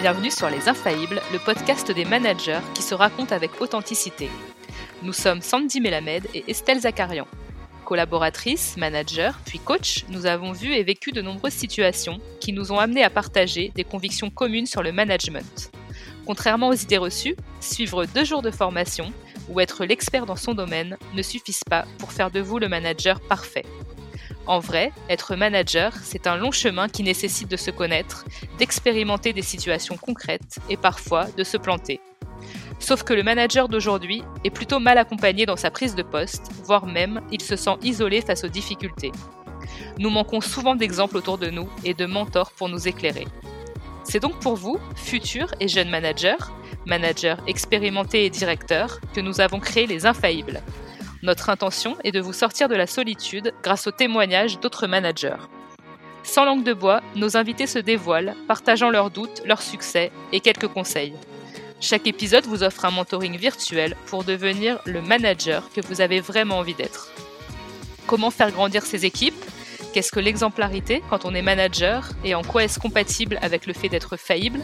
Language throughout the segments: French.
Bienvenue sur Les Infaillibles, le podcast des managers qui se racontent avec authenticité. Nous sommes Sandy Melamed et Estelle Zakarian. Collaboratrices, managers, puis coach, nous avons vu et vécu de nombreuses situations qui nous ont amenés à partager des convictions communes sur le management. Contrairement aux idées reçues, suivre deux jours de formation ou être l'expert dans son domaine ne suffisent pas pour faire de vous le manager parfait. En vrai, être manager, c'est un long chemin qui nécessite de se connaître, d'expérimenter des situations concrètes et parfois de se planter. Sauf que le manager d'aujourd'hui est plutôt mal accompagné dans sa prise de poste, voire même il se sent isolé face aux difficultés. Nous manquons souvent d'exemples autour de nous et de mentors pour nous éclairer. C'est donc pour vous, futurs et jeunes managers, managers expérimentés et directeurs, que nous avons créé les Infaillibles. Notre intention est de vous sortir de la solitude grâce aux témoignages d'autres managers. Sans langue de bois, nos invités se dévoilent, partageant leurs doutes, leurs succès et quelques conseils. Chaque épisode vous offre un mentoring virtuel pour devenir le manager que vous avez vraiment envie d'être. Comment faire grandir ses équipes? Qu'est-ce que l'exemplarité quand on est manager et en quoi est-ce compatible avec le fait d'être faillible?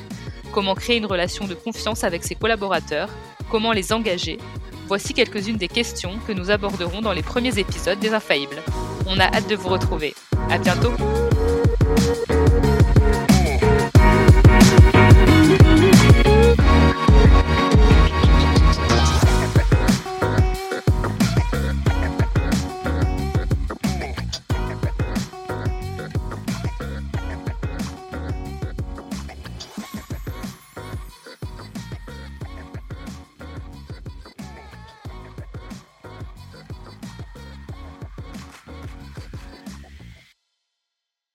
Comment créer une relation de confiance avec ses collaborateurs? Comment les engager? Voici quelques-unes des questions que nous aborderons dans les premiers épisodes des Infaillibles. On a hâte de vous retrouver. À bientôt!